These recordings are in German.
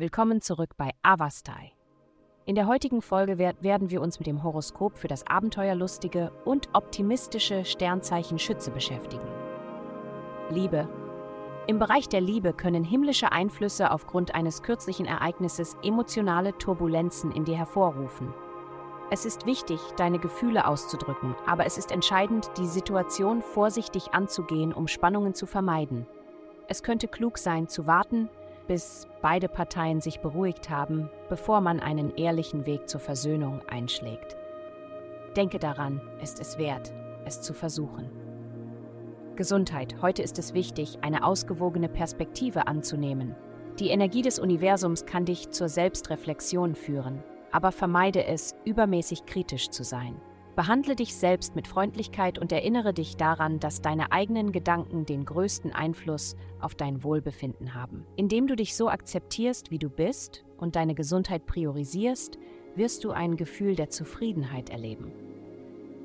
Willkommen zurück bei Avastai. In der heutigen Folge werden wir uns mit dem Horoskop für das abenteuerlustige und optimistische Sternzeichen Schütze beschäftigen. Liebe. Im Bereich der Liebe können himmlische Einflüsse aufgrund eines kürzlichen Ereignisses emotionale Turbulenzen in dir hervorrufen. Es ist wichtig, deine Gefühle auszudrücken, aber es ist entscheidend, die Situation vorsichtig anzugehen, um Spannungen zu vermeiden. Es könnte klug sein, zu warten, bis beide Parteien sich beruhigt haben, bevor man einen ehrlichen Weg zur Versöhnung einschlägt. Denke daran, ist es wert, es zu versuchen. Gesundheit. Heute ist es wichtig, eine ausgewogene Perspektive anzunehmen. Die Energie des Universums kann dich zur Selbstreflexion führen, aber vermeide es, übermäßig kritisch zu sein. Behandle dich selbst mit Freundlichkeit und erinnere dich daran, dass deine eigenen Gedanken den größten Einfluss auf dein Wohlbefinden haben. Indem du dich so akzeptierst, wie du bist und deine Gesundheit priorisierst, wirst du ein Gefühl der Zufriedenheit erleben.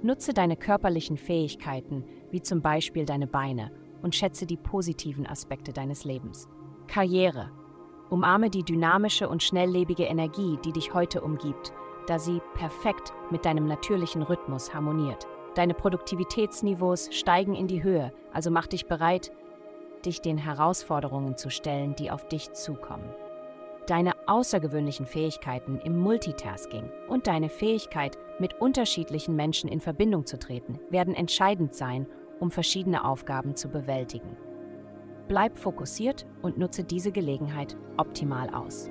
Nutze deine körperlichen Fähigkeiten, wie zum Beispiel deine Beine, und schätze die positiven Aspekte deines Lebens. Karriere Umarme die dynamische und schnelllebige Energie, die dich heute umgibt, da sie perfekt mit deinem natürlichen Rhythmus harmoniert. Deine Produktivitätsniveaus steigen in die Höhe, also mach dich bereit, dich den Herausforderungen zu stellen, die auf dich zukommen. Deine außergewöhnlichen Fähigkeiten im Multitasking und deine Fähigkeit, mit unterschiedlichen Menschen in Verbindung zu treten, werden entscheidend sein, um verschiedene Aufgaben zu bewältigen. Bleib fokussiert und nutze diese Gelegenheit optimal aus.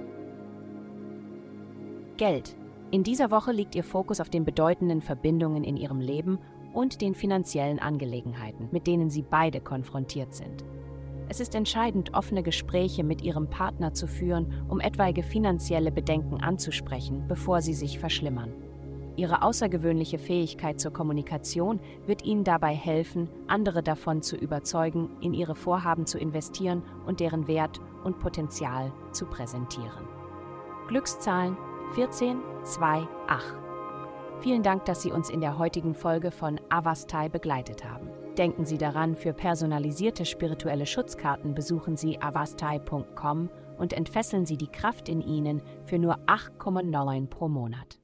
Geld. In dieser Woche liegt Ihr Fokus auf den bedeutenden Verbindungen in Ihrem Leben und den finanziellen Angelegenheiten, mit denen Sie beide konfrontiert sind. Es ist entscheidend, offene Gespräche mit Ihrem Partner zu führen, um etwaige finanzielle Bedenken anzusprechen, bevor sie sich verschlimmern. Ihre außergewöhnliche Fähigkeit zur Kommunikation wird Ihnen dabei helfen, andere davon zu überzeugen, in Ihre Vorhaben zu investieren und deren Wert und Potenzial zu präsentieren. Glückszahlen 14, 2, 8. Vielen Dank, dass Sie uns in der heutigen Folge von Avastai begleitet haben. Denken Sie daran, für personalisierte spirituelle Schutzkarten besuchen Sie avastai.com und entfesseln Sie die Kraft in Ihnen für nur 8,9 pro Monat.